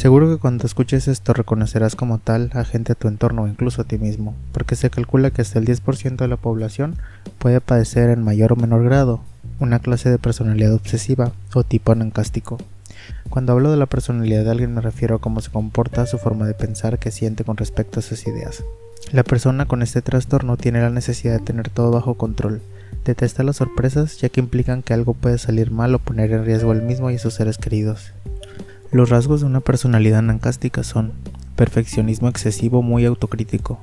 Seguro que cuando escuches esto reconocerás como tal a gente a tu entorno o incluso a ti mismo, porque se calcula que hasta el 10% de la población puede padecer en mayor o menor grado una clase de personalidad obsesiva o tipo anancástico. Cuando hablo de la personalidad de alguien me refiero a cómo se comporta, su forma de pensar, que siente con respecto a sus ideas. La persona con este trastorno tiene la necesidad de tener todo bajo control. Detesta las sorpresas ya que implican que algo puede salir mal o poner en riesgo al mismo y a sus seres queridos. Los rasgos de una personalidad anancástica son perfeccionismo excesivo muy autocrítico,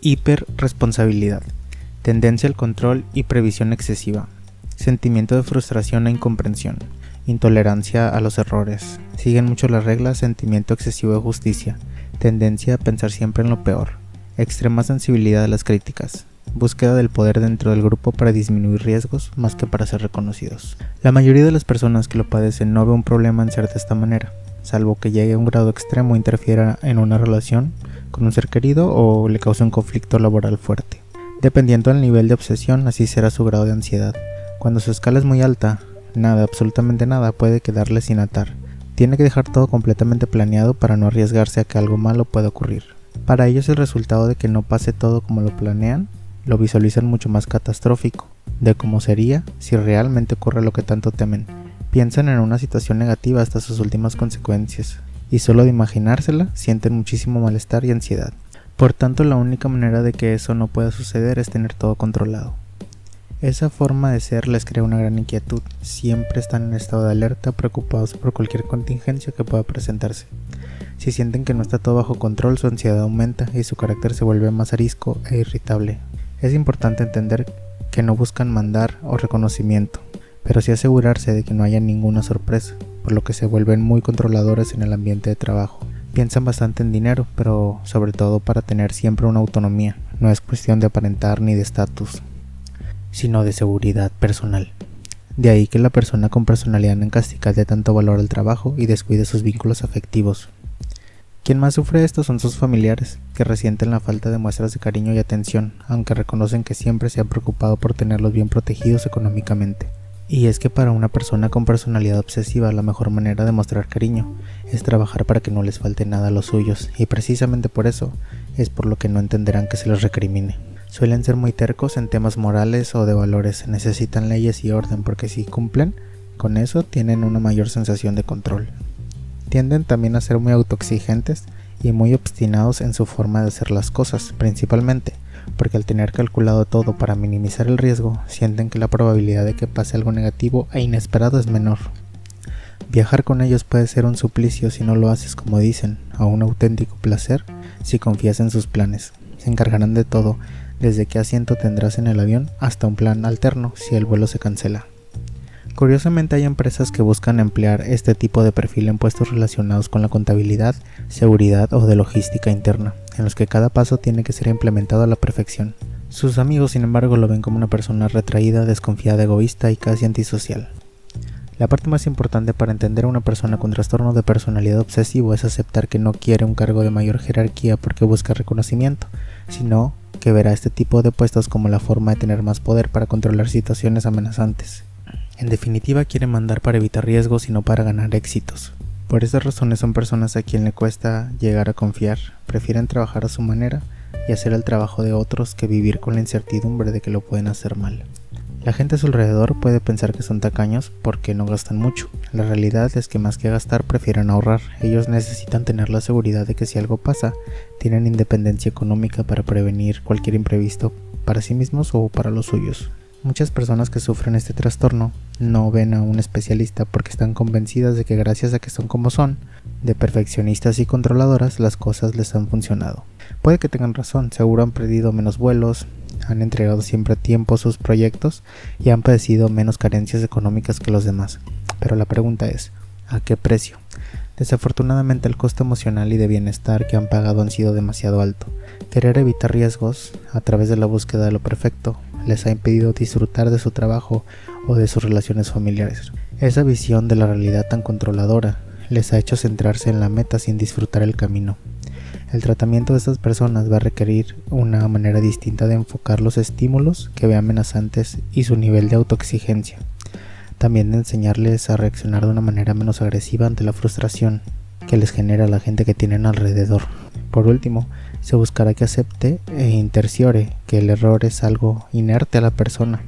hiperresponsabilidad, tendencia al control y previsión excesiva, sentimiento de frustración e incomprensión, intolerancia a los errores, siguen mucho las reglas, sentimiento excesivo de justicia, tendencia a pensar siempre en lo peor, extrema sensibilidad a las críticas, búsqueda del poder dentro del grupo para disminuir riesgos más que para ser reconocidos. La mayoría de las personas que lo padecen no ve un problema en ser de esta manera, salvo que llegue a un grado extremo e interfiera en una relación con un ser querido o le cause un conflicto laboral fuerte. Dependiendo del nivel de obsesión, así será su grado de ansiedad. Cuando su escala es muy alta, nada, absolutamente nada puede quedarle sin atar. Tiene que dejar todo completamente planeado para no arriesgarse a que algo malo pueda ocurrir. Para ellos el resultado de que no pase todo como lo planean lo visualizan mucho más catastrófico de cómo sería si realmente ocurre lo que tanto temen. Piensan en una situación negativa hasta sus últimas consecuencias, y solo de imaginársela sienten muchísimo malestar y ansiedad. Por tanto, la única manera de que eso no pueda suceder es tener todo controlado. Esa forma de ser les crea una gran inquietud. Siempre están en estado de alerta, preocupados por cualquier contingencia que pueda presentarse. Si sienten que no está todo bajo control, su ansiedad aumenta y su carácter se vuelve más arisco e irritable. Es importante entender que no buscan mandar o reconocimiento, pero sí asegurarse de que no haya ninguna sorpresa, por lo que se vuelven muy controladores en el ambiente de trabajo. Piensan bastante en dinero, pero sobre todo para tener siempre una autonomía. No es cuestión de aparentar ni de estatus sino de seguridad personal. De ahí que la persona con personalidad encástica dé tanto valor al trabajo y descuide sus vínculos afectivos. Quien más sufre esto son sus familiares, que resienten la falta de muestras de cariño y atención, aunque reconocen que siempre se han preocupado por tenerlos bien protegidos económicamente. Y es que para una persona con personalidad obsesiva la mejor manera de mostrar cariño es trabajar para que no les falte nada a los suyos, y precisamente por eso es por lo que no entenderán que se les recrimine. Suelen ser muy tercos en temas morales o de valores, necesitan leyes y orden porque si cumplen con eso tienen una mayor sensación de control. Tienden también a ser muy autoexigentes y muy obstinados en su forma de hacer las cosas, principalmente porque al tener calculado todo para minimizar el riesgo, sienten que la probabilidad de que pase algo negativo e inesperado es menor. Viajar con ellos puede ser un suplicio si no lo haces como dicen, o un auténtico placer si confías en sus planes. Se encargarán de todo, desde qué asiento tendrás en el avión hasta un plan alterno si el vuelo se cancela. Curiosamente hay empresas que buscan emplear este tipo de perfil en puestos relacionados con la contabilidad, seguridad o de logística interna, en los que cada paso tiene que ser implementado a la perfección. Sus amigos, sin embargo, lo ven como una persona retraída, desconfiada, egoísta y casi antisocial. La parte más importante para entender a una persona con trastorno de personalidad obsesivo es aceptar que no quiere un cargo de mayor jerarquía porque busca reconocimiento, sino que verá este tipo de puestos como la forma de tener más poder para controlar situaciones amenazantes. En definitiva, quiere mandar para evitar riesgos y no para ganar éxitos. Por estas razones son personas a quien le cuesta llegar a confiar, prefieren trabajar a su manera y hacer el trabajo de otros que vivir con la incertidumbre de que lo pueden hacer mal. La gente a su alrededor puede pensar que son tacaños porque no gastan mucho. La realidad es que más que gastar prefieren ahorrar. Ellos necesitan tener la seguridad de que si algo pasa, tienen independencia económica para prevenir cualquier imprevisto para sí mismos o para los suyos. Muchas personas que sufren este trastorno no ven a un especialista porque están convencidas de que gracias a que son como son, de perfeccionistas y controladoras, las cosas les han funcionado. Puede que tengan razón, seguro han perdido menos vuelos, han entregado siempre a tiempo sus proyectos y han padecido menos carencias económicas que los demás. Pero la pregunta es, ¿a qué precio? Desafortunadamente el costo emocional y de bienestar que han pagado han sido demasiado alto. Querer evitar riesgos a través de la búsqueda de lo perfecto les ha impedido disfrutar de su trabajo o de sus relaciones familiares. Esa visión de la realidad tan controladora les ha hecho centrarse en la meta sin disfrutar el camino. El tratamiento de estas personas va a requerir una manera distinta de enfocar los estímulos que ve amenazantes y su nivel de autoexigencia. También de enseñarles a reaccionar de una manera menos agresiva ante la frustración que les genera la gente que tienen alrededor. Por último, se buscará que acepte e interciore que el error es algo inerte a la persona,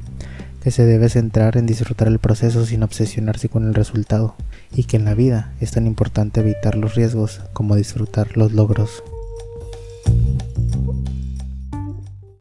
que se debe centrar en disfrutar el proceso sin obsesionarse con el resultado, y que en la vida es tan importante evitar los riesgos como disfrutar los logros.